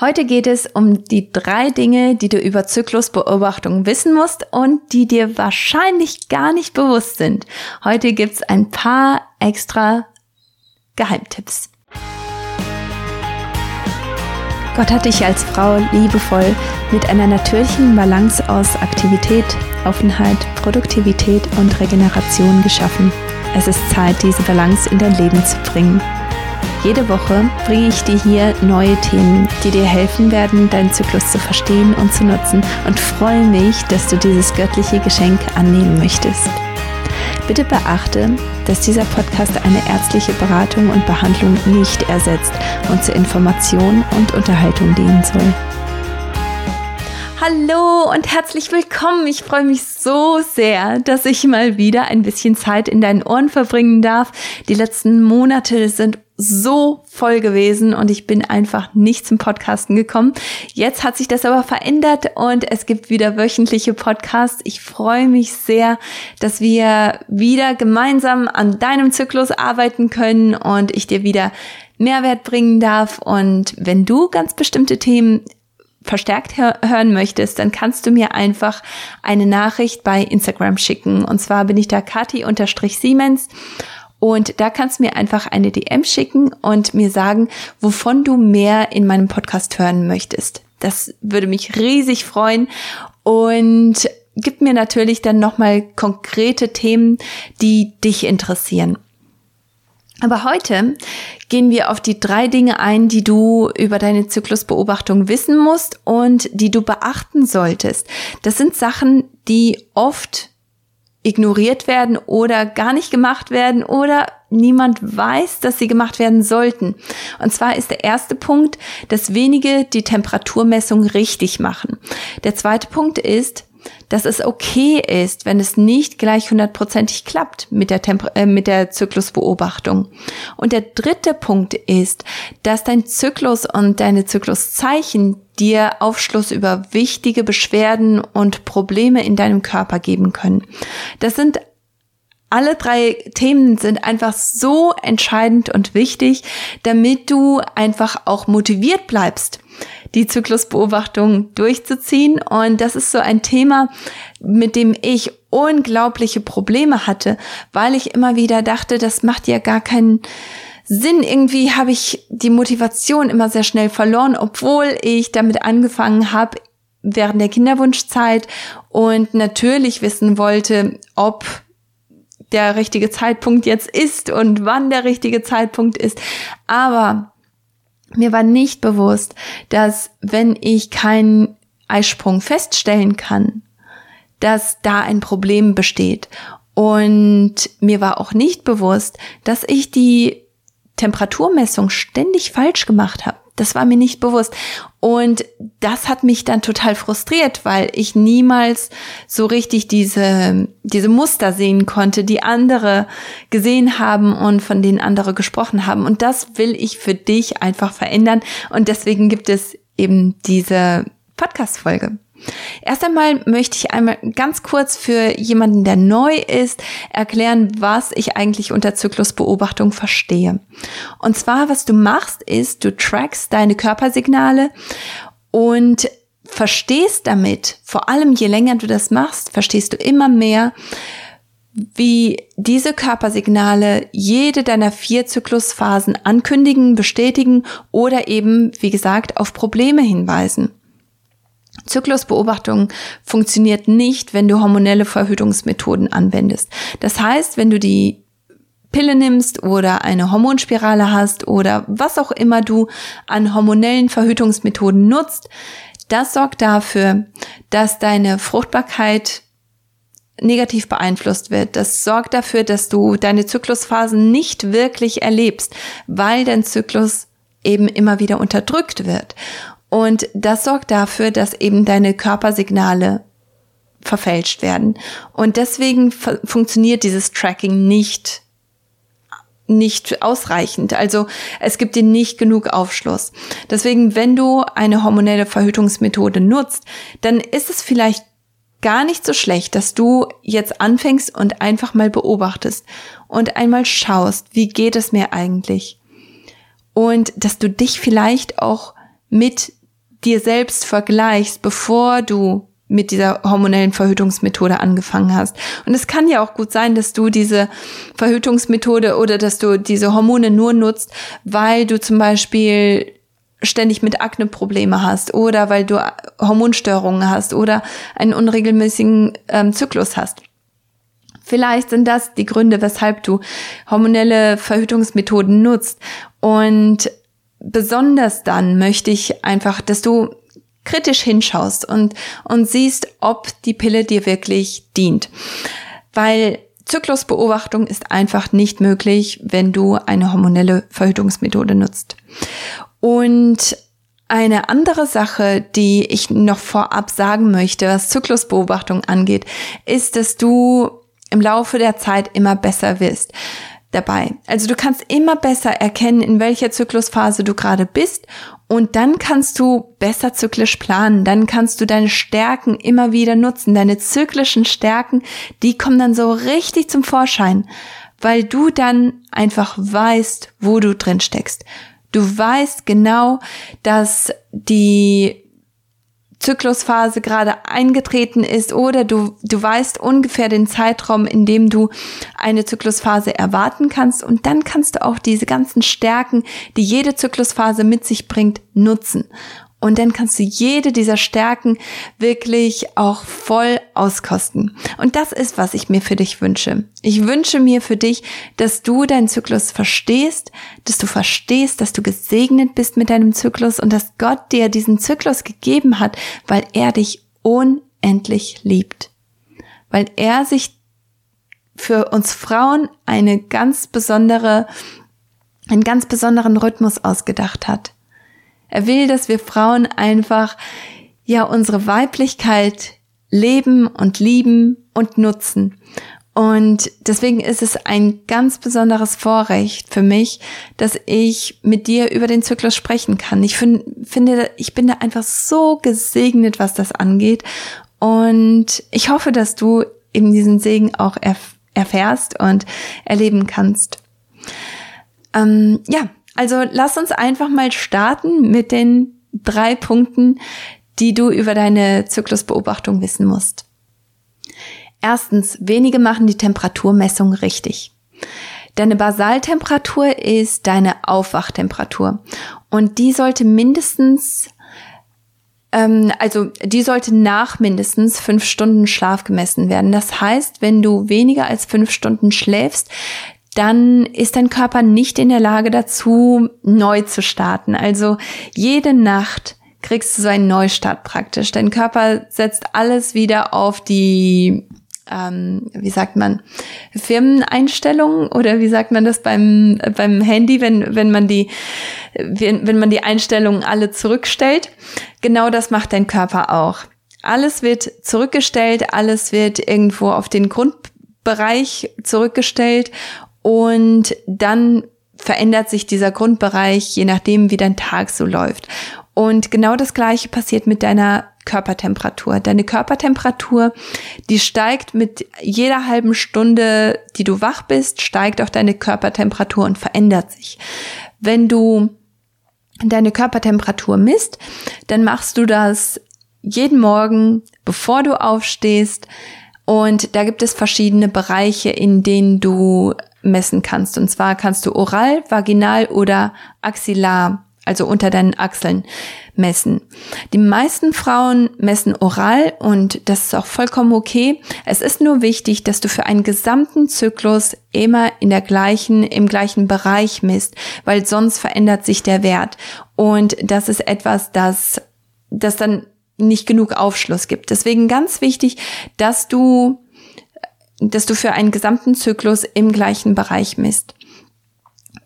Heute geht es um die drei Dinge, die du über Zyklusbeobachtung wissen musst und die dir wahrscheinlich gar nicht bewusst sind. Heute gibt's ein paar extra Geheimtipps. Gott hat dich als Frau liebevoll mit einer natürlichen Balance aus Aktivität, Offenheit, Produktivität und Regeneration geschaffen. Es ist Zeit, diese Balance in dein Leben zu bringen. Jede Woche bringe ich dir hier neue Themen, die dir helfen werden, deinen Zyklus zu verstehen und zu nutzen und freue mich, dass du dieses göttliche Geschenk annehmen möchtest. Bitte beachte, dass dieser Podcast eine ärztliche Beratung und Behandlung nicht ersetzt und zur Information und Unterhaltung dienen soll. Hallo und herzlich willkommen. Ich freue mich so sehr, dass ich mal wieder ein bisschen Zeit in deinen Ohren verbringen darf. Die letzten Monate sind so voll gewesen und ich bin einfach nicht zum Podcasten gekommen. Jetzt hat sich das aber verändert und es gibt wieder wöchentliche Podcasts. Ich freue mich sehr, dass wir wieder gemeinsam an deinem Zyklus arbeiten können und ich dir wieder Mehrwert bringen darf. Und wenn du ganz bestimmte Themen verstärkt hören möchtest, dann kannst du mir einfach eine Nachricht bei Instagram schicken. Und zwar bin ich da Kati-Siemens und da kannst du mir einfach eine DM schicken und mir sagen, wovon du mehr in meinem Podcast hören möchtest. Das würde mich riesig freuen und gib mir natürlich dann nochmal konkrete Themen, die dich interessieren. Aber heute gehen wir auf die drei Dinge ein, die du über deine Zyklusbeobachtung wissen musst und die du beachten solltest. Das sind Sachen, die oft ignoriert werden oder gar nicht gemacht werden oder niemand weiß, dass sie gemacht werden sollten. Und zwar ist der erste Punkt, dass wenige die Temperaturmessung richtig machen. Der zweite Punkt ist, dass es okay ist, wenn es nicht gleich hundertprozentig klappt mit der, Temper äh, mit der Zyklusbeobachtung. Und der dritte Punkt ist, dass dein Zyklus und deine Zykluszeichen dir Aufschluss über wichtige Beschwerden und Probleme in deinem Körper geben können. Das sind alle drei Themen sind einfach so entscheidend und wichtig, damit du einfach auch motiviert bleibst, die Zyklusbeobachtung durchzuziehen. Und das ist so ein Thema, mit dem ich unglaubliche Probleme hatte, weil ich immer wieder dachte, das macht ja gar keinen Sinn. Irgendwie habe ich die Motivation immer sehr schnell verloren, obwohl ich damit angefangen habe während der Kinderwunschzeit und natürlich wissen wollte, ob der richtige Zeitpunkt jetzt ist und wann der richtige Zeitpunkt ist. Aber mir war nicht bewusst, dass wenn ich keinen Eisprung feststellen kann, dass da ein Problem besteht. Und mir war auch nicht bewusst, dass ich die Temperaturmessung ständig falsch gemacht habe. Das war mir nicht bewusst. Und das hat mich dann total frustriert, weil ich niemals so richtig diese, diese Muster sehen konnte, die andere gesehen haben und von denen andere gesprochen haben. Und das will ich für dich einfach verändern. Und deswegen gibt es eben diese Podcast-Folge. Erst einmal möchte ich einmal ganz kurz für jemanden, der neu ist, erklären, was ich eigentlich unter Zyklusbeobachtung verstehe. Und zwar, was du machst, ist, du trackst deine Körpersignale und verstehst damit, vor allem je länger du das machst, verstehst du immer mehr, wie diese Körpersignale jede deiner vier Zyklusphasen ankündigen, bestätigen oder eben, wie gesagt, auf Probleme hinweisen. Zyklusbeobachtung funktioniert nicht, wenn du hormonelle Verhütungsmethoden anwendest. Das heißt, wenn du die Pille nimmst oder eine Hormonspirale hast oder was auch immer du an hormonellen Verhütungsmethoden nutzt, das sorgt dafür, dass deine Fruchtbarkeit negativ beeinflusst wird. Das sorgt dafür, dass du deine Zyklusphasen nicht wirklich erlebst, weil dein Zyklus eben immer wieder unterdrückt wird. Und das sorgt dafür, dass eben deine Körpersignale verfälscht werden. Und deswegen funktioniert dieses Tracking nicht nicht ausreichend. Also es gibt dir nicht genug Aufschluss. Deswegen, wenn du eine hormonelle Verhütungsmethode nutzt, dann ist es vielleicht gar nicht so schlecht, dass du jetzt anfängst und einfach mal beobachtest und einmal schaust, wie geht es mir eigentlich? Und dass du dich vielleicht auch mit dir selbst vergleichst, bevor du mit dieser hormonellen Verhütungsmethode angefangen hast. Und es kann ja auch gut sein, dass du diese Verhütungsmethode oder dass du diese Hormone nur nutzt, weil du zum Beispiel ständig mit Akne Probleme hast oder weil du Hormonstörungen hast oder einen unregelmäßigen ähm, Zyklus hast. Vielleicht sind das die Gründe, weshalb du hormonelle Verhütungsmethoden nutzt. Und besonders dann möchte ich einfach, dass du kritisch hinschaust und, und siehst, ob die Pille dir wirklich dient. Weil Zyklusbeobachtung ist einfach nicht möglich, wenn du eine hormonelle Verhütungsmethode nutzt. Und eine andere Sache, die ich noch vorab sagen möchte, was Zyklusbeobachtung angeht, ist, dass du im Laufe der Zeit immer besser wirst dabei. Also du kannst immer besser erkennen, in welcher Zyklusphase du gerade bist und dann kannst du besser zyklisch planen. Dann kannst du deine Stärken immer wieder nutzen. Deine zyklischen Stärken, die kommen dann so richtig zum Vorschein, weil du dann einfach weißt, wo du drin steckst. Du weißt genau, dass die Zyklusphase gerade eingetreten ist oder du, du weißt ungefähr den Zeitraum, in dem du eine Zyklusphase erwarten kannst und dann kannst du auch diese ganzen Stärken, die jede Zyklusphase mit sich bringt, nutzen. Und dann kannst du jede dieser Stärken wirklich auch voll auskosten. Und das ist, was ich mir für dich wünsche. Ich wünsche mir für dich, dass du deinen Zyklus verstehst, dass du verstehst, dass du gesegnet bist mit deinem Zyklus und dass Gott dir diesen Zyklus gegeben hat, weil er dich unendlich liebt. Weil er sich für uns Frauen eine ganz besondere, einen ganz besonderen Rhythmus ausgedacht hat. Er will, dass wir Frauen einfach, ja, unsere Weiblichkeit leben und lieben und nutzen. Und deswegen ist es ein ganz besonderes Vorrecht für mich, dass ich mit dir über den Zyklus sprechen kann. Ich find, finde, ich bin da einfach so gesegnet, was das angeht. Und ich hoffe, dass du eben diesen Segen auch erf erfährst und erleben kannst. Ähm, ja, also lass uns einfach mal starten mit den drei Punkten, die du über deine Zyklusbeobachtung wissen musst. Erstens, wenige machen die Temperaturmessung richtig. Deine Basaltemperatur ist deine Aufwachtemperatur und die sollte mindestens, ähm, also die sollte nach mindestens fünf Stunden Schlaf gemessen werden. Das heißt, wenn du weniger als fünf Stunden schläfst, dann ist dein Körper nicht in der Lage dazu, neu zu starten. Also jede Nacht kriegst du so einen Neustart praktisch. Dein Körper setzt alles wieder auf die, ähm, wie sagt man, Firmeneinstellungen oder wie sagt man das beim, beim Handy, wenn, wenn man die, wenn, wenn man die Einstellungen alle zurückstellt. Genau das macht dein Körper auch. Alles wird zurückgestellt, alles wird irgendwo auf den Grundbereich zurückgestellt und dann verändert sich dieser Grundbereich, je nachdem, wie dein Tag so läuft. Und genau das Gleiche passiert mit deiner Körpertemperatur. Deine Körpertemperatur, die steigt mit jeder halben Stunde, die du wach bist, steigt auch deine Körpertemperatur und verändert sich. Wenn du deine Körpertemperatur misst, dann machst du das jeden Morgen, bevor du aufstehst. Und da gibt es verschiedene Bereiche, in denen du messen kannst. Und zwar kannst du oral, vaginal oder axillar, also unter deinen Achseln, messen. Die meisten Frauen messen oral und das ist auch vollkommen okay. Es ist nur wichtig, dass du für einen gesamten Zyklus immer in der gleichen, im gleichen Bereich misst, weil sonst verändert sich der Wert. Und das ist etwas, das, das dann nicht genug Aufschluss gibt. Deswegen ganz wichtig, dass du dass du für einen gesamten Zyklus im gleichen Bereich misst.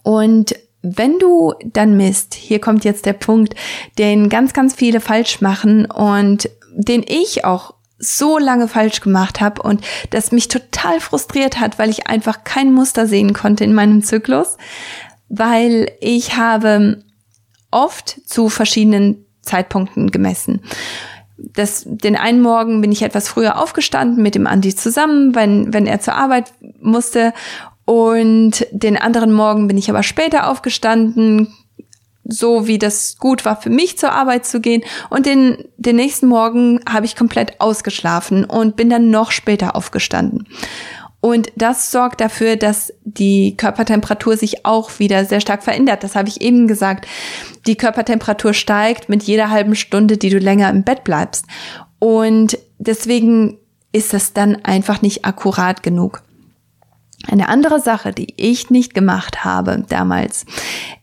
Und wenn du dann misst, hier kommt jetzt der Punkt, den ganz, ganz viele falsch machen und den ich auch so lange falsch gemacht habe und das mich total frustriert hat, weil ich einfach kein Muster sehen konnte in meinem Zyklus, weil ich habe oft zu verschiedenen Zeitpunkten gemessen das, den einen Morgen bin ich etwas früher aufgestanden mit dem Andi zusammen, wenn, wenn er zur Arbeit musste. Und den anderen Morgen bin ich aber später aufgestanden, so, wie das gut war für mich zur Arbeit zu gehen. Und den, den nächsten Morgen habe ich komplett ausgeschlafen und bin dann noch später aufgestanden. Und das sorgt dafür, dass die Körpertemperatur sich auch wieder sehr stark verändert. Das habe ich eben gesagt. Die Körpertemperatur steigt mit jeder halben Stunde, die du länger im Bett bleibst. Und deswegen ist es dann einfach nicht akkurat genug. Eine andere Sache, die ich nicht gemacht habe damals,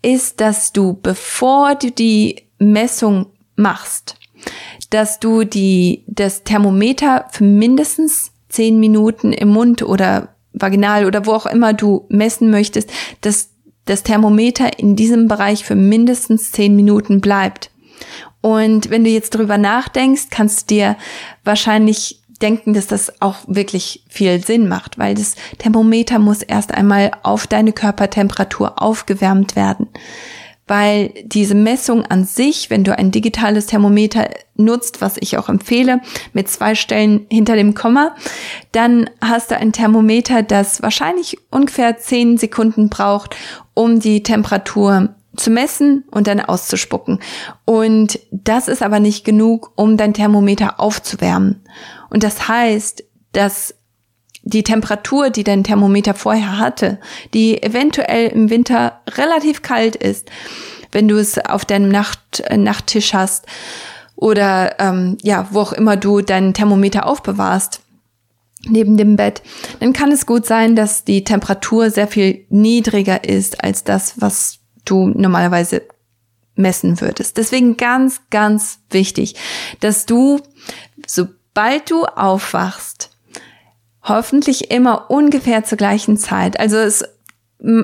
ist, dass du, bevor du die Messung machst, dass du die, das Thermometer für mindestens zehn Minuten im Mund oder vaginal oder wo auch immer du messen möchtest, dass das Thermometer in diesem Bereich für mindestens zehn Minuten bleibt. Und wenn du jetzt drüber nachdenkst, kannst du dir wahrscheinlich denken, dass das auch wirklich viel Sinn macht, weil das Thermometer muss erst einmal auf deine Körpertemperatur aufgewärmt werden weil diese Messung an sich, wenn du ein digitales Thermometer nutzt, was ich auch empfehle, mit zwei Stellen hinter dem Komma, dann hast du ein Thermometer, das wahrscheinlich ungefähr zehn Sekunden braucht, um die Temperatur zu messen und dann auszuspucken. Und das ist aber nicht genug, um dein Thermometer aufzuwärmen. Und das heißt, dass die Temperatur, die dein Thermometer vorher hatte, die eventuell im Winter relativ kalt ist, wenn du es auf deinem Nacht, äh, Nachttisch hast oder ähm, ja, wo auch immer du dein Thermometer aufbewahrst neben dem Bett, dann kann es gut sein, dass die Temperatur sehr viel niedriger ist als das, was du normalerweise messen würdest. Deswegen ganz, ganz wichtig, dass du, sobald du aufwachst, hoffentlich immer ungefähr zur gleichen Zeit. Also es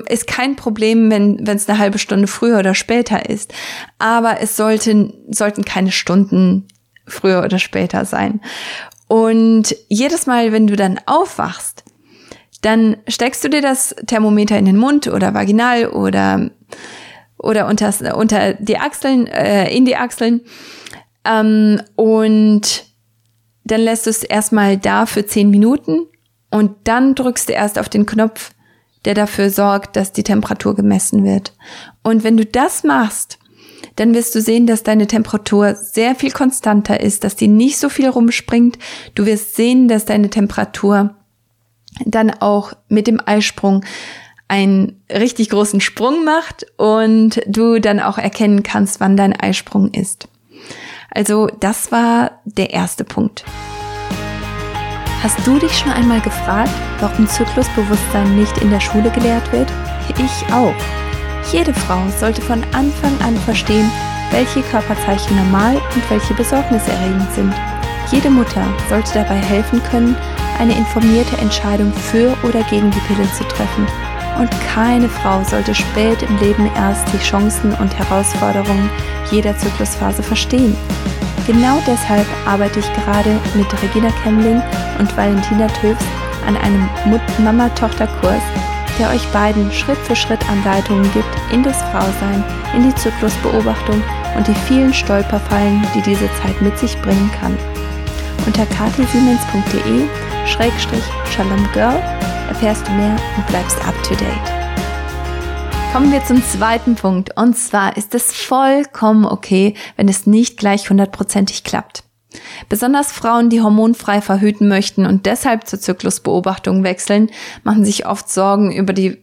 ist kein Problem, wenn wenn es eine halbe Stunde früher oder später ist. Aber es sollten, sollten keine Stunden früher oder später sein. Und jedes Mal, wenn du dann aufwachst, dann steckst du dir das Thermometer in den Mund oder vaginal oder oder unter, unter die Achseln, äh, in die Achseln ähm, und dann lässt du es erstmal da für zehn Minuten und dann drückst du erst auf den Knopf, der dafür sorgt, dass die Temperatur gemessen wird. Und wenn du das machst, dann wirst du sehen, dass deine Temperatur sehr viel konstanter ist, dass die nicht so viel rumspringt. Du wirst sehen, dass deine Temperatur dann auch mit dem Eisprung einen richtig großen Sprung macht und du dann auch erkennen kannst, wann dein Eisprung ist. Also das war der erste Punkt. Hast du dich schon einmal gefragt, warum Zyklusbewusstsein nicht in der Schule gelehrt wird? Ich auch. Jede Frau sollte von Anfang an verstehen, welche Körperzeichen normal und welche besorgniserregend sind. Jede Mutter sollte dabei helfen können, eine informierte Entscheidung für oder gegen die Pille zu treffen. Und keine Frau sollte spät im Leben erst die Chancen und Herausforderungen jeder Zyklusphase verstehen. Genau deshalb arbeite ich gerade mit Regina Kemling und Valentina Töfs an einem Mama-Tochter-Kurs, der euch beiden Schritt für Schritt Anleitungen gibt in das Frausein, in die Zyklusbeobachtung und die vielen Stolperfallen, die diese Zeit mit sich bringen kann. Unter katisiemens.de Schrägstrich Shalom Girl erfährst du mehr und bleibst up to date. Kommen wir zum zweiten Punkt. Und zwar ist es vollkommen okay, wenn es nicht gleich hundertprozentig klappt. Besonders Frauen, die hormonfrei verhüten möchten und deshalb zur Zyklusbeobachtung wechseln, machen sich oft Sorgen über die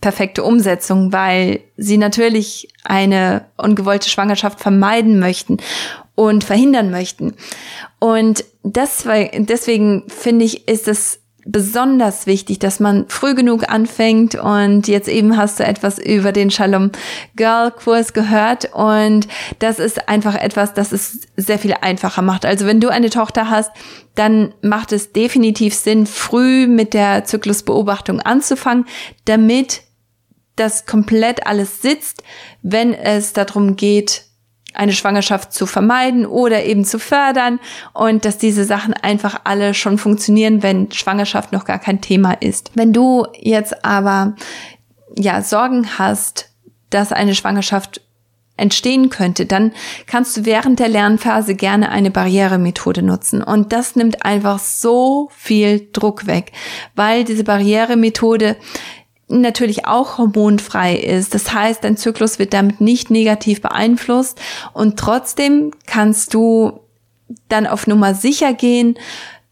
perfekte Umsetzung, weil sie natürlich eine ungewollte Schwangerschaft vermeiden möchten und verhindern möchten. Und deswegen, deswegen finde ich, ist es besonders wichtig, dass man früh genug anfängt und jetzt eben hast du etwas über den Shalom Girl Kurs gehört und das ist einfach etwas, das es sehr viel einfacher macht. Also wenn du eine Tochter hast, dann macht es definitiv Sinn, früh mit der Zyklusbeobachtung anzufangen, damit das komplett alles sitzt, wenn es darum geht, eine Schwangerschaft zu vermeiden oder eben zu fördern und dass diese Sachen einfach alle schon funktionieren, wenn Schwangerschaft noch gar kein Thema ist. Wenn du jetzt aber ja Sorgen hast, dass eine Schwangerschaft entstehen könnte, dann kannst du während der Lernphase gerne eine Barrieremethode nutzen. Und das nimmt einfach so viel Druck weg, weil diese Barrieremethode natürlich auch hormonfrei ist. Das heißt, dein Zyklus wird damit nicht negativ beeinflusst und trotzdem kannst du dann auf Nummer sicher gehen,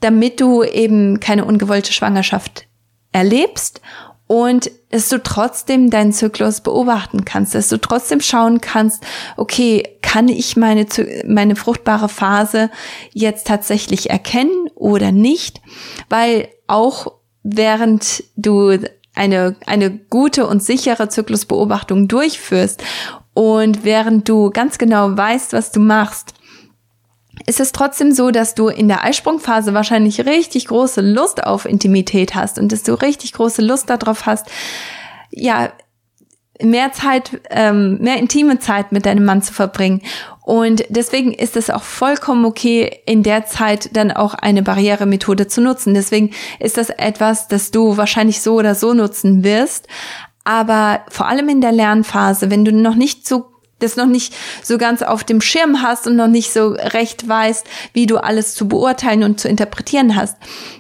damit du eben keine ungewollte Schwangerschaft erlebst und dass du trotzdem deinen Zyklus beobachten kannst, dass du trotzdem schauen kannst, okay, kann ich meine, meine fruchtbare Phase jetzt tatsächlich erkennen oder nicht? Weil auch während du eine, eine gute und sichere Zyklusbeobachtung durchführst und während du ganz genau weißt, was du machst, ist es trotzdem so, dass du in der Eisprungphase wahrscheinlich richtig große Lust auf Intimität hast und dass du richtig große Lust darauf hast, ja, mehr Zeit, ähm, mehr intime Zeit mit deinem Mann zu verbringen. Und deswegen ist es auch vollkommen okay, in der Zeit dann auch eine Barrieremethode zu nutzen. Deswegen ist das etwas, das du wahrscheinlich so oder so nutzen wirst. Aber vor allem in der Lernphase, wenn du noch nicht so das noch nicht so ganz auf dem Schirm hast und noch nicht so recht weißt, wie du alles zu beurteilen und zu interpretieren hast,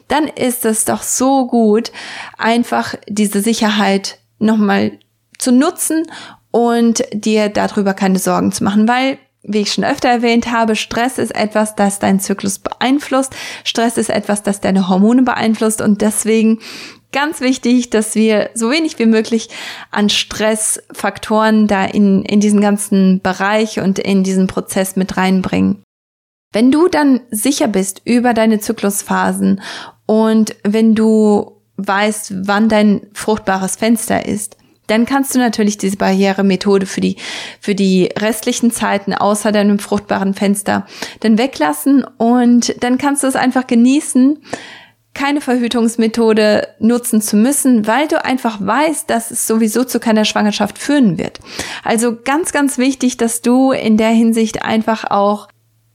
dann ist es doch so gut, einfach diese Sicherheit nochmal zu nutzen und dir darüber keine Sorgen zu machen, weil wie ich schon öfter erwähnt habe, Stress ist etwas, das deinen Zyklus beeinflusst. Stress ist etwas, das deine Hormone beeinflusst und deswegen ganz wichtig, dass wir so wenig wie möglich an Stressfaktoren da in, in diesen ganzen Bereich und in diesen Prozess mit reinbringen. Wenn du dann sicher bist über deine Zyklusphasen und wenn du weißt, wann dein fruchtbares Fenster ist, dann kannst du natürlich diese Barrieremethode für die, für die restlichen Zeiten außer deinem fruchtbaren Fenster dann weglassen und dann kannst du es einfach genießen, keine Verhütungsmethode nutzen zu müssen, weil du einfach weißt, dass es sowieso zu keiner Schwangerschaft führen wird. Also ganz, ganz wichtig, dass du in der Hinsicht einfach auch,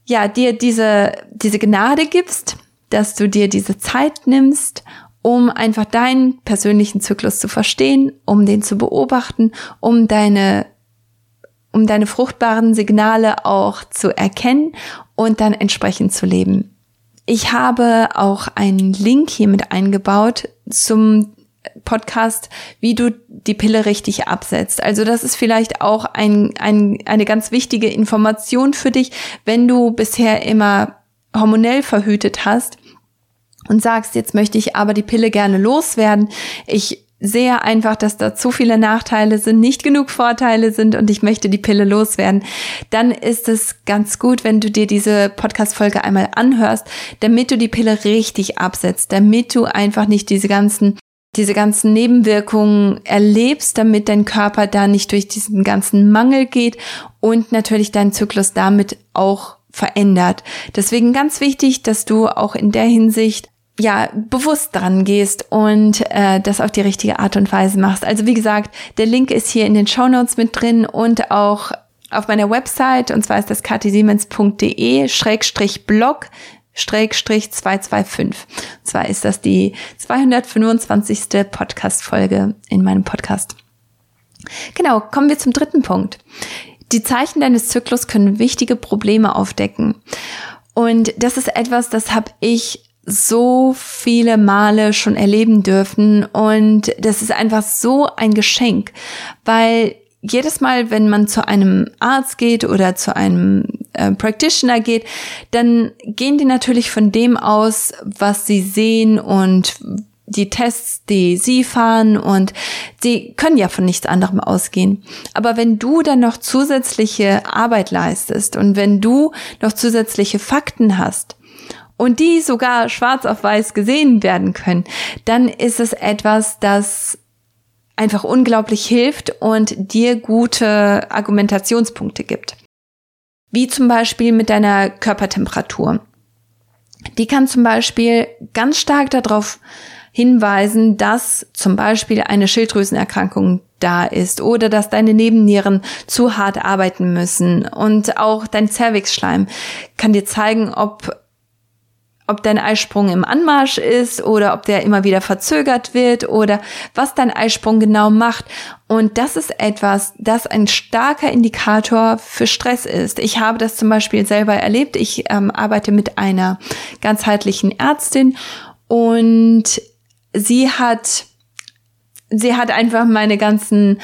ja, dir diese, diese Gnade gibst, dass du dir diese Zeit nimmst, um einfach deinen persönlichen Zyklus zu verstehen, um den zu beobachten, um deine um deine fruchtbaren Signale auch zu erkennen und dann entsprechend zu leben. Ich habe auch einen Link hier mit eingebaut zum Podcast, wie du die Pille richtig absetzt. Also das ist vielleicht auch ein, ein, eine ganz wichtige Information für dich, wenn du bisher immer hormonell verhütet hast und sagst, jetzt möchte ich aber die Pille gerne loswerden. Ich sehe einfach, dass da zu viele Nachteile sind, nicht genug Vorteile sind und ich möchte die Pille loswerden, dann ist es ganz gut, wenn du dir diese Podcast-Folge einmal anhörst, damit du die Pille richtig absetzt, damit du einfach nicht diese ganzen diese ganzen Nebenwirkungen erlebst, damit dein Körper da nicht durch diesen ganzen Mangel geht und natürlich dein Zyklus damit auch verändert. Deswegen ganz wichtig, dass du auch in der Hinsicht ja, bewusst dran gehst und äh, das auf die richtige Art und Weise machst. Also wie gesagt, der Link ist hier in den Show Notes mit drin und auch auf meiner Website, und zwar ist das katisiemens.de schrägstrich blog Schrägstrich 225. Und zwar ist das die 225. Podcast-Folge in meinem Podcast. Genau, kommen wir zum dritten Punkt. Die Zeichen deines Zyklus können wichtige Probleme aufdecken. Und das ist etwas, das habe ich so viele Male schon erleben dürfen und das ist einfach so ein Geschenk, weil jedes Mal, wenn man zu einem Arzt geht oder zu einem äh, Practitioner geht, dann gehen die natürlich von dem aus, was sie sehen und die Tests, die sie fahren und sie können ja von nichts anderem ausgehen. Aber wenn du dann noch zusätzliche Arbeit leistest und wenn du noch zusätzliche Fakten hast, und die sogar schwarz auf weiß gesehen werden können, dann ist es etwas, das einfach unglaublich hilft und dir gute Argumentationspunkte gibt. Wie zum Beispiel mit deiner Körpertemperatur. Die kann zum Beispiel ganz stark darauf hinweisen, dass zum Beispiel eine Schilddrüsenerkrankung da ist oder dass deine Nebennieren zu hart arbeiten müssen und auch dein Cervixschleim kann dir zeigen, ob ob dein Eisprung im Anmarsch ist oder ob der immer wieder verzögert wird oder was dein Eisprung genau macht. Und das ist etwas, das ein starker Indikator für Stress ist. Ich habe das zum Beispiel selber erlebt. Ich ähm, arbeite mit einer ganzheitlichen Ärztin und sie hat sie hat einfach meine ganzen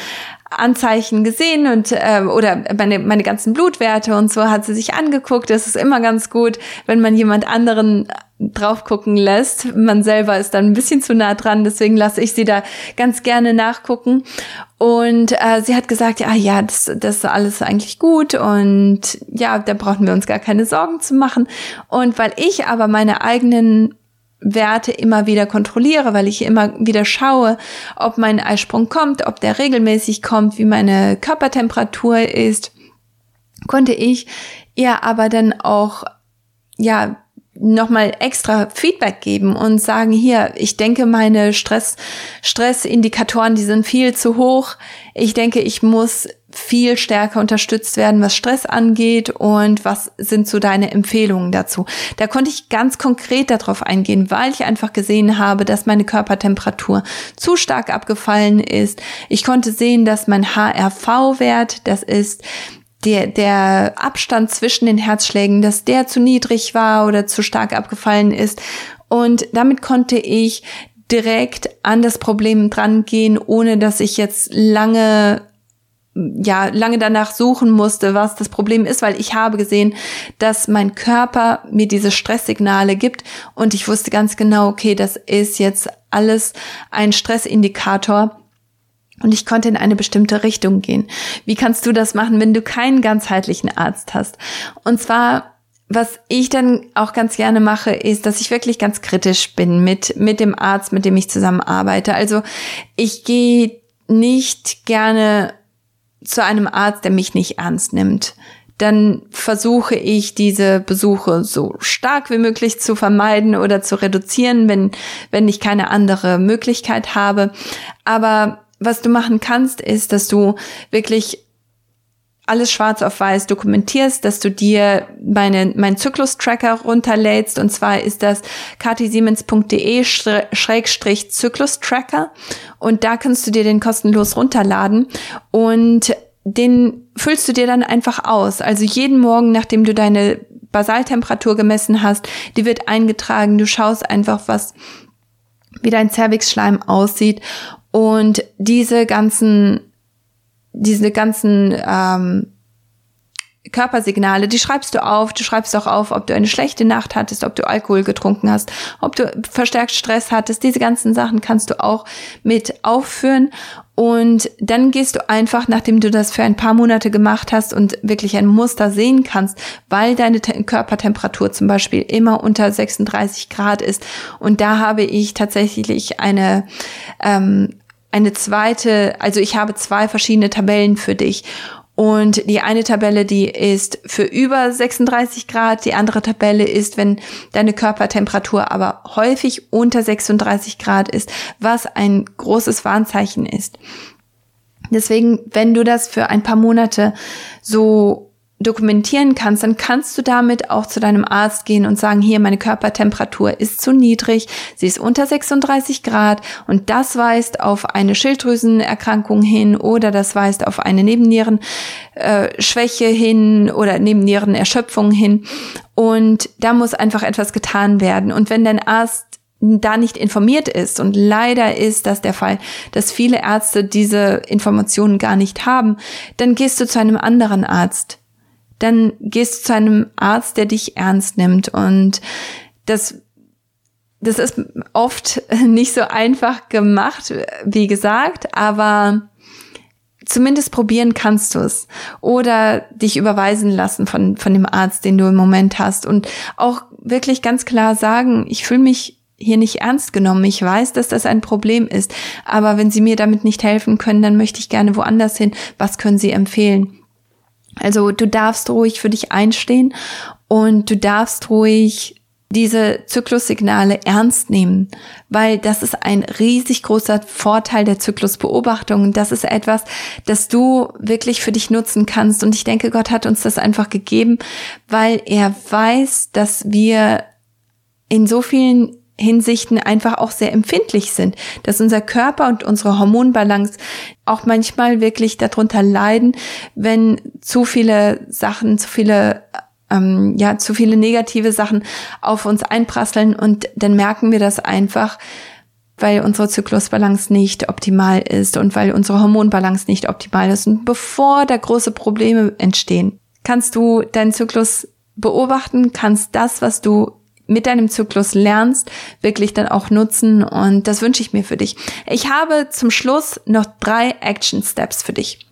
Anzeichen gesehen und äh, oder meine meine ganzen Blutwerte und so hat sie sich angeguckt. Das ist immer ganz gut, wenn man jemand anderen drauf gucken lässt. Man selber ist dann ein bisschen zu nah dran, deswegen lasse ich sie da ganz gerne nachgucken. Und äh, sie hat gesagt, ja, ja, das, das ist alles eigentlich gut und ja, da brauchen wir uns gar keine Sorgen zu machen. Und weil ich aber meine eigenen Werte immer wieder kontrolliere, weil ich immer wieder schaue, ob mein Eisprung kommt, ob der regelmäßig kommt, wie meine Körpertemperatur ist, konnte ich ihr aber dann auch, ja, nochmal extra Feedback geben und sagen, hier, ich denke, meine Stress, Stressindikatoren, die sind viel zu hoch. Ich denke, ich muss viel stärker unterstützt werden, was Stress angeht und was sind so deine Empfehlungen dazu. Da konnte ich ganz konkret darauf eingehen, weil ich einfach gesehen habe, dass meine Körpertemperatur zu stark abgefallen ist. Ich konnte sehen, dass mein HRV-Wert, das ist der, der Abstand zwischen den Herzschlägen, dass der zu niedrig war oder zu stark abgefallen ist. Und damit konnte ich direkt an das Problem drangehen, ohne dass ich jetzt lange ja, lange danach suchen musste, was das Problem ist, weil ich habe gesehen, dass mein Körper mir diese Stresssignale gibt und ich wusste ganz genau, okay, das ist jetzt alles ein Stressindikator und ich konnte in eine bestimmte Richtung gehen. Wie kannst du das machen, wenn du keinen ganzheitlichen Arzt hast? Und zwar was ich dann auch ganz gerne mache, ist, dass ich wirklich ganz kritisch bin mit, mit dem Arzt, mit dem ich zusammenarbeite. Also ich gehe nicht gerne zu einem Arzt, der mich nicht ernst nimmt. Dann versuche ich diese Besuche so stark wie möglich zu vermeiden oder zu reduzieren, wenn, wenn ich keine andere Möglichkeit habe. Aber was du machen kannst, ist, dass du wirklich alles schwarz auf weiß dokumentierst, dass du dir meine, mein Zyklus-Tracker runterlädst. Und zwar ist das katisiemens.de schrägstrich Zyklus-Tracker. Und da kannst du dir den kostenlos runterladen. Und den füllst du dir dann einfach aus. Also jeden Morgen, nachdem du deine Basaltemperatur gemessen hast, die wird eingetragen. Du schaust einfach, was wie dein Cervixschleim aussieht und diese ganzen, diese ganzen ähm, Körpersignale, die schreibst du auf. Du schreibst auch auf, ob du eine schlechte Nacht hattest, ob du Alkohol getrunken hast, ob du verstärkt Stress hattest. Diese ganzen Sachen kannst du auch mit aufführen. Und dann gehst du einfach, nachdem du das für ein paar Monate gemacht hast und wirklich ein Muster sehen kannst, weil deine Te Körpertemperatur zum Beispiel immer unter 36 Grad ist. Und da habe ich tatsächlich eine ähm, eine zweite, also ich habe zwei verschiedene Tabellen für dich. Und die eine Tabelle, die ist für über 36 Grad, die andere Tabelle ist, wenn deine Körpertemperatur aber häufig unter 36 Grad ist, was ein großes Warnzeichen ist. Deswegen, wenn du das für ein paar Monate so dokumentieren kannst, dann kannst du damit auch zu deinem Arzt gehen und sagen, hier, meine Körpertemperatur ist zu niedrig, sie ist unter 36 Grad und das weist auf eine Schilddrüsenerkrankung hin oder das weist auf eine Nebennierenschwäche äh, hin oder Nebennierenerschöpfung hin. Und da muss einfach etwas getan werden. Und wenn dein Arzt da nicht informiert ist. Und leider ist das der Fall, dass viele Ärzte diese Informationen gar nicht haben. Dann gehst du zu einem anderen Arzt dann gehst du zu einem Arzt, der dich ernst nimmt. Und das, das ist oft nicht so einfach gemacht, wie gesagt, aber zumindest probieren kannst du es. Oder dich überweisen lassen von, von dem Arzt, den du im Moment hast. Und auch wirklich ganz klar sagen, ich fühle mich hier nicht ernst genommen. Ich weiß, dass das ein Problem ist. Aber wenn Sie mir damit nicht helfen können, dann möchte ich gerne woanders hin. Was können Sie empfehlen? Also du darfst ruhig für dich einstehen und du darfst ruhig diese Zyklussignale ernst nehmen, weil das ist ein riesig großer Vorteil der Zyklusbeobachtung. Das ist etwas, das du wirklich für dich nutzen kannst. Und ich denke, Gott hat uns das einfach gegeben, weil er weiß, dass wir in so vielen Hinsichten einfach auch sehr empfindlich sind, dass unser Körper und unsere Hormonbalance auch manchmal wirklich darunter leiden, wenn zu viele Sachen, zu viele ähm, ja, zu viele negative Sachen auf uns einprasseln und dann merken wir das einfach, weil unsere Zyklusbalance nicht optimal ist und weil unsere Hormonbalance nicht optimal ist. Und bevor da große Probleme entstehen, kannst du deinen Zyklus beobachten, kannst das, was du mit deinem Zyklus lernst, wirklich dann auch nutzen und das wünsche ich mir für dich. Ich habe zum Schluss noch drei Action Steps für dich.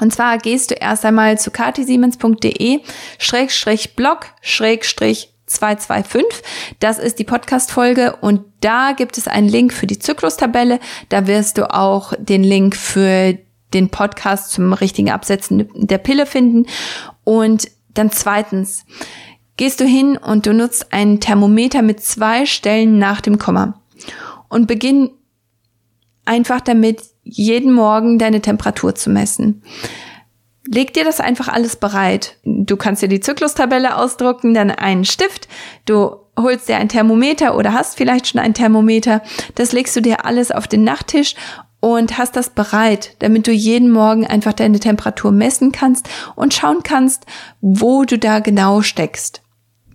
Und zwar gehst du erst einmal zu katisiemens.de schrägstrich blog schrägstrich 225. Das ist die Podcast-Folge und da gibt es einen Link für die Zyklustabelle. Da wirst du auch den Link für den Podcast zum richtigen Absetzen der Pille finden. Und dann zweitens, gehst du hin und du nutzt ein Thermometer mit zwei Stellen nach dem Komma und beginn einfach damit, jeden Morgen deine Temperatur zu messen. Leg dir das einfach alles bereit. Du kannst dir die Zyklustabelle ausdrucken, dann einen Stift, du holst dir ein Thermometer oder hast vielleicht schon ein Thermometer, das legst du dir alles auf den Nachttisch und hast das bereit, damit du jeden Morgen einfach deine Temperatur messen kannst und schauen kannst, wo du da genau steckst.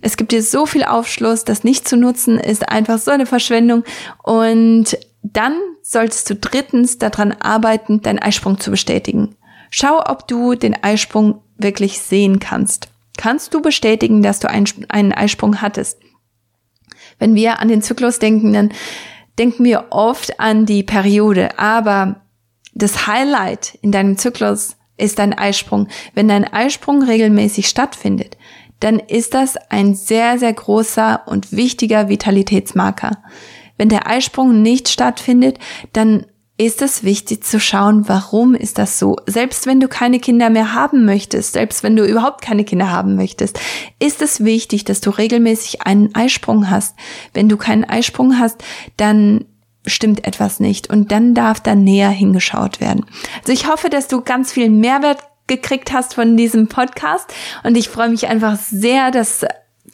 Es gibt dir so viel Aufschluss, das nicht zu nutzen ist einfach so eine Verschwendung und dann solltest du drittens daran arbeiten, deinen Eisprung zu bestätigen. Schau, ob du den Eisprung wirklich sehen kannst. Kannst du bestätigen, dass du einen Eisprung hattest? Wenn wir an den Zyklus denken, dann denken wir oft an die Periode, aber das Highlight in deinem Zyklus ist dein Eisprung. Wenn dein Eisprung regelmäßig stattfindet, dann ist das ein sehr, sehr großer und wichtiger Vitalitätsmarker. Wenn der Eisprung nicht stattfindet, dann ist es wichtig zu schauen, warum ist das so? Selbst wenn du keine Kinder mehr haben möchtest, selbst wenn du überhaupt keine Kinder haben möchtest, ist es wichtig, dass du regelmäßig einen Eisprung hast. Wenn du keinen Eisprung hast, dann stimmt etwas nicht und dann darf da näher hingeschaut werden. Also ich hoffe, dass du ganz viel Mehrwert gekriegt hast von diesem Podcast und ich freue mich einfach sehr, dass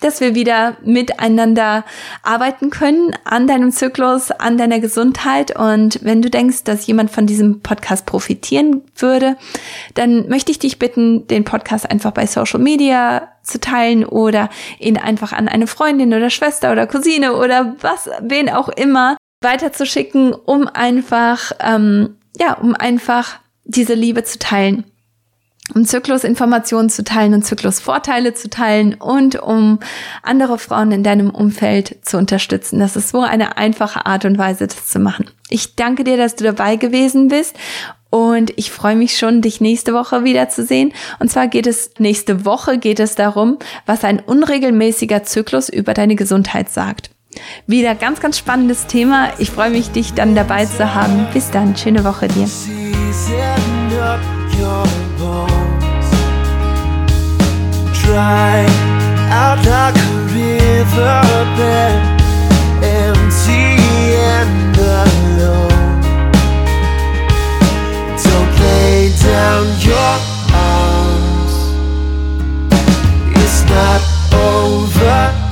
dass wir wieder miteinander arbeiten können an deinem Zyklus, an deiner Gesundheit. Und wenn du denkst, dass jemand von diesem Podcast profitieren würde, dann möchte ich dich bitten, den Podcast einfach bei Social Media zu teilen oder ihn einfach an eine Freundin oder Schwester oder Cousine oder was, wen auch immer weiterzuschicken, um einfach, ähm, ja, um einfach diese Liebe zu teilen um Zyklusinformationen zu teilen und Zyklusvorteile zu teilen und um andere Frauen in deinem Umfeld zu unterstützen. Das ist so eine einfache Art und Weise, das zu machen. Ich danke dir, dass du dabei gewesen bist und ich freue mich schon, dich nächste Woche wiederzusehen. Und zwar geht es, nächste Woche geht es darum, was ein unregelmäßiger Zyklus über deine Gesundheit sagt. Wieder ganz, ganz spannendes Thema. Ich freue mich, dich dann dabei zu haben. Bis dann. Schöne Woche dir. Dry out like a riverbed, empty and alone. Don't lay down your arms. It's not over